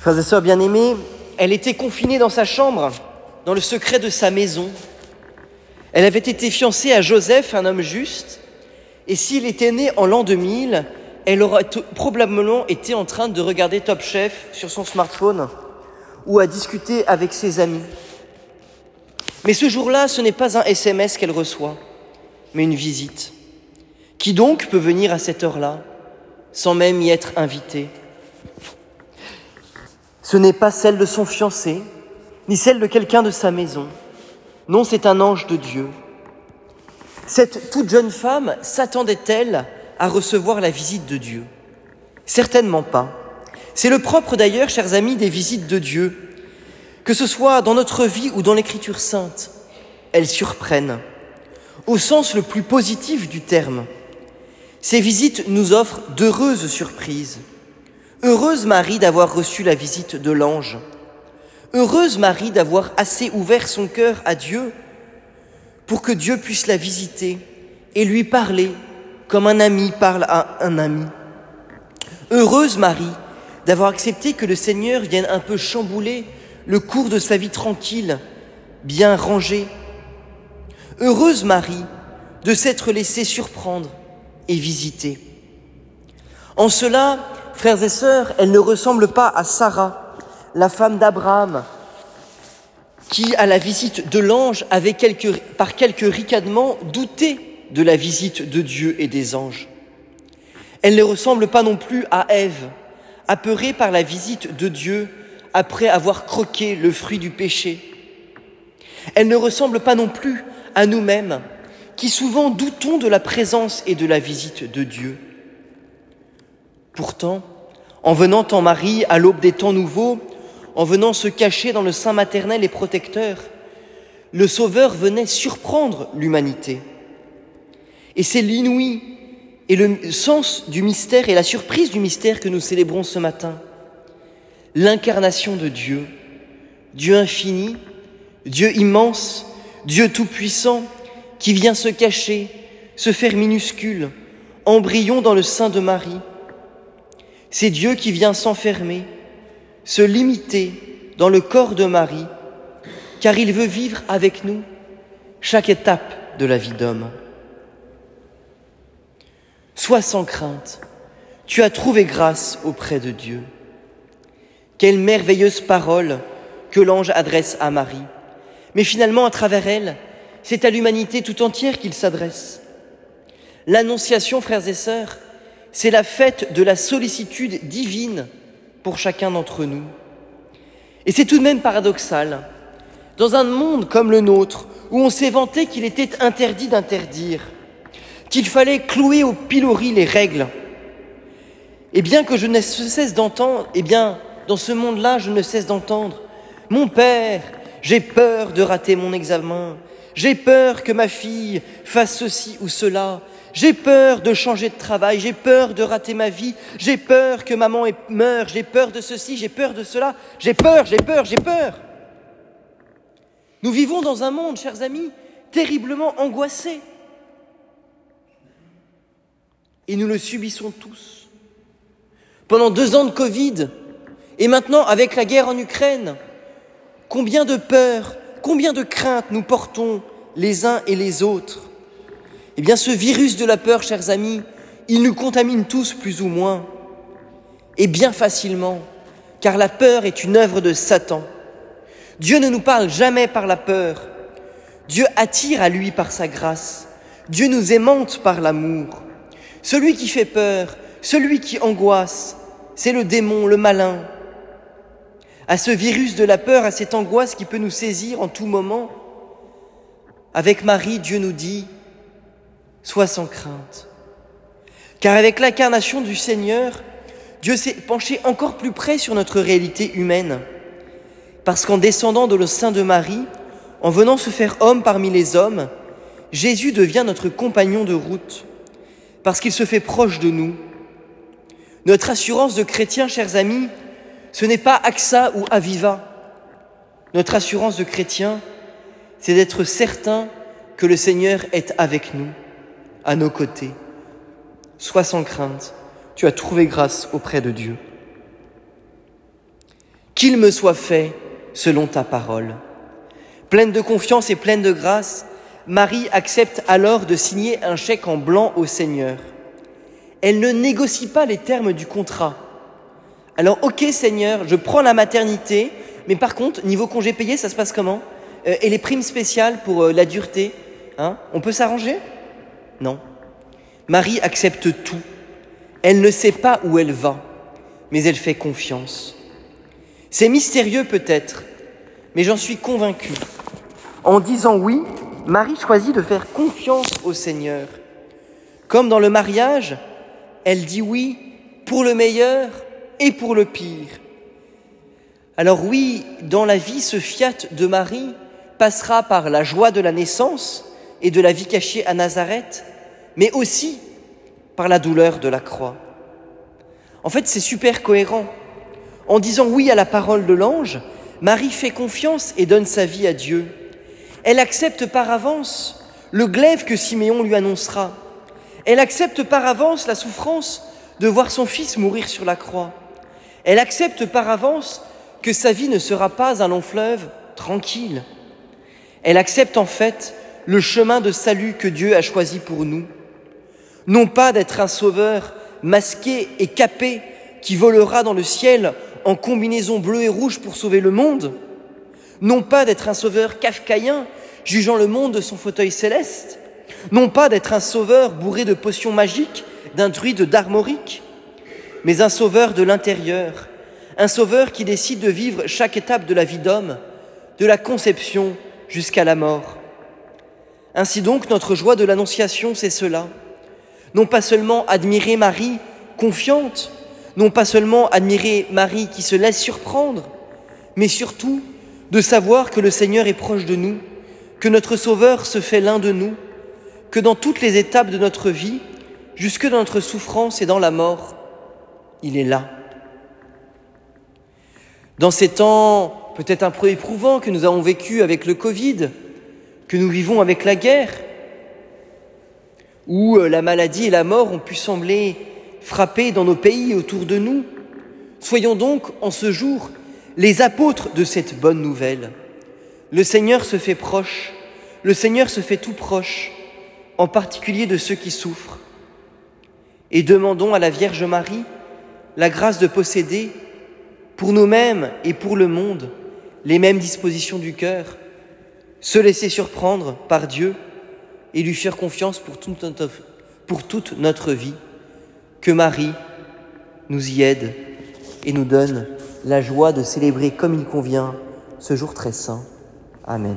Frères et sœurs bien-aimés, elle était confinée dans sa chambre, dans le secret de sa maison. Elle avait été fiancée à Joseph, un homme juste, et s'il était né en l'an 2000, elle aurait probablement été en train de regarder Top Chef sur son smartphone ou à discuter avec ses amis. Mais ce jour-là, ce n'est pas un SMS qu'elle reçoit, mais une visite. Qui donc peut venir à cette heure-là, sans même y être invité Ce n'est pas celle de son fiancé, ni celle de quelqu'un de sa maison. Non, c'est un ange de Dieu. Cette toute jeune femme s'attendait-elle à recevoir la visite de Dieu? Certainement pas. C'est le propre d'ailleurs, chers amis, des visites de Dieu, que ce soit dans notre vie ou dans l'Écriture sainte. Elles surprennent, au sens le plus positif du terme. Ces visites nous offrent d'heureuses surprises. Heureuse Marie d'avoir reçu la visite de l'ange. Heureuse Marie d'avoir assez ouvert son cœur à Dieu pour que Dieu puisse la visiter et lui parler comme un ami parle à un ami. Heureuse Marie d'avoir accepté que le Seigneur vienne un peu chambouler le cours de sa vie tranquille, bien rangé. Heureuse Marie de s'être laissée surprendre et visiter. En cela, frères et sœurs, elle ne ressemble pas à Sarah, la femme d'Abraham, qui, à la visite de l'ange, avait par quelques ricadements douté de la visite de Dieu et des anges. Elle ne ressemble pas non plus à Ève, apeurée par la visite de Dieu après avoir croqué le fruit du péché. Elle ne ressemble pas non plus à nous-mêmes, qui souvent doutons de la présence et de la visite de Dieu. Pourtant, en venant en Marie à l'aube des temps nouveaux, en venant se cacher dans le sein maternel et protecteur, le Sauveur venait surprendre l'humanité. Et c'est l'inouï et le sens du mystère et la surprise du mystère que nous célébrons ce matin. L'incarnation de Dieu, Dieu infini, Dieu immense, Dieu tout-puissant, qui vient se cacher, se faire minuscule, embryon dans le sein de Marie. C'est Dieu qui vient s'enfermer, se limiter dans le corps de Marie, car il veut vivre avec nous chaque étape de la vie d'homme. Sois sans crainte, tu as trouvé grâce auprès de Dieu. Quelle merveilleuse parole que l'ange adresse à Marie. Mais finalement, à travers elle, c'est à l'humanité tout entière qu'il s'adresse. L'Annonciation, frères et sœurs, c'est la fête de la sollicitude divine pour chacun d'entre nous. Et c'est tout de même paradoxal. Dans un monde comme le nôtre, où on s'est vanté qu'il était interdit d'interdire, qu'il fallait clouer au pilori les règles, et bien que je ne cesse d'entendre, eh bien, dans ce monde-là, je ne cesse d'entendre, mon père, j'ai peur de rater mon examen, j'ai peur que ma fille fasse ceci ou cela. J'ai peur de changer de travail. J'ai peur de rater ma vie. J'ai peur que maman meure. J'ai peur de ceci. J'ai peur de cela. J'ai peur, j'ai peur, j'ai peur. Nous vivons dans un monde, chers amis, terriblement angoissé. Et nous le subissons tous. Pendant deux ans de Covid, et maintenant avec la guerre en Ukraine, combien de peurs, combien de craintes nous portons les uns et les autres? Eh bien, ce virus de la peur, chers amis, il nous contamine tous plus ou moins, et bien facilement, car la peur est une œuvre de Satan. Dieu ne nous parle jamais par la peur. Dieu attire à lui par sa grâce. Dieu nous aimante par l'amour. Celui qui fait peur, celui qui angoisse, c'est le démon, le malin. À ce virus de la peur, à cette angoisse qui peut nous saisir en tout moment, avec Marie, Dieu nous dit, sois sans crainte. Car avec l'incarnation du Seigneur, Dieu s'est penché encore plus près sur notre réalité humaine. Parce qu'en descendant de le sein de Marie, en venant se faire homme parmi les hommes, Jésus devient notre compagnon de route, parce qu'il se fait proche de nous. Notre assurance de chrétien, chers amis, ce n'est pas AXA ou Aviva. Notre assurance de chrétien, c'est d'être certain que le Seigneur est avec nous, à nos côtés. Sois sans crainte, tu as trouvé grâce auprès de Dieu. qu'il me soit fait selon ta parole. Pleine de confiance et pleine de grâce, Marie accepte alors de signer un chèque en blanc au Seigneur. Elle ne négocie pas les termes du contrat. Alors, ok Seigneur, je prends la maternité, mais par contre, niveau congé payé, ça se passe comment? Euh, Et les primes spéciales pour euh, la dureté hein? On peut s'arranger? Non. Marie accepte tout. Elle ne sait pas où elle va, mais elle fait confiance. C'est mystérieux peut-être, mais j'en suis convaincu. En disant oui, Marie choisit de faire confiance au Seigneur. Comme dans le mariage, elle dit oui pour le meilleur et pour le pire. Alors oui, dans la vie, ce fiat de Marie passera par la joie de la naissance et de la vie cachée à Nazareth, mais aussi par la douleur de la croix. En fait, c'est super cohérent. En disant oui à la parole de l'ange, Marie fait confiance et donne sa vie à Dieu. Elle accepte par avance le glaive que Siméon lui annoncera. Elle accepte par avance la souffrance de voir son fils mourir sur la croix. Elle accepte par avance que sa vie ne sera pas un long fleuve tranquille. Elle accepte en fait le chemin de salut que Dieu a choisi pour nous. Non pas d'être un sauveur masqué et capé qui volera dans le ciel en combinaison bleue et rouge pour sauver le monde, non pas d'être un sauveur kafkaïen jugeant le monde de son fauteuil céleste, non pas d'être un sauveur bourré de potions magiques d'un druide d'armorique, mais un sauveur de l'intérieur, un sauveur qui décide de vivre chaque étape de la vie d'homme, de la conception jusqu'à la mort. Ainsi donc, notre joie de l'Annonciation, c'est cela. Non pas seulement admirer Marie confiante, non pas seulement admirer Marie qui se laisse surprendre, mais surtout de savoir que le Seigneur est proche de nous, que notre Sauveur se fait l'un de nous, que dans toutes les étapes de notre vie, jusque dans notre souffrance et dans la mort, il est là. Dans ces temps peut-être un peu éprouvants que nous avons vécu avec le Covid, que nous vivons avec la guerre, où euh, la maladie et la mort ont pu sembler frapper dans nos pays autour de nous, soyons donc en ce jour les apôtres de cette bonne nouvelle. Le Seigneur se fait proche, le Seigneur se fait tout proche, en particulier de ceux qui souffrent. Et demandons à la Vierge Marie la grâce de posséder, pour nous-mêmes et pour le monde, les mêmes dispositions du cœur, se laisser surprendre par Dieu et lui faire confiance pour toute notre, pour toute notre vie. Que Marie nous y aide et nous donne la joie de célébrer comme il convient ce jour très saint. Amen.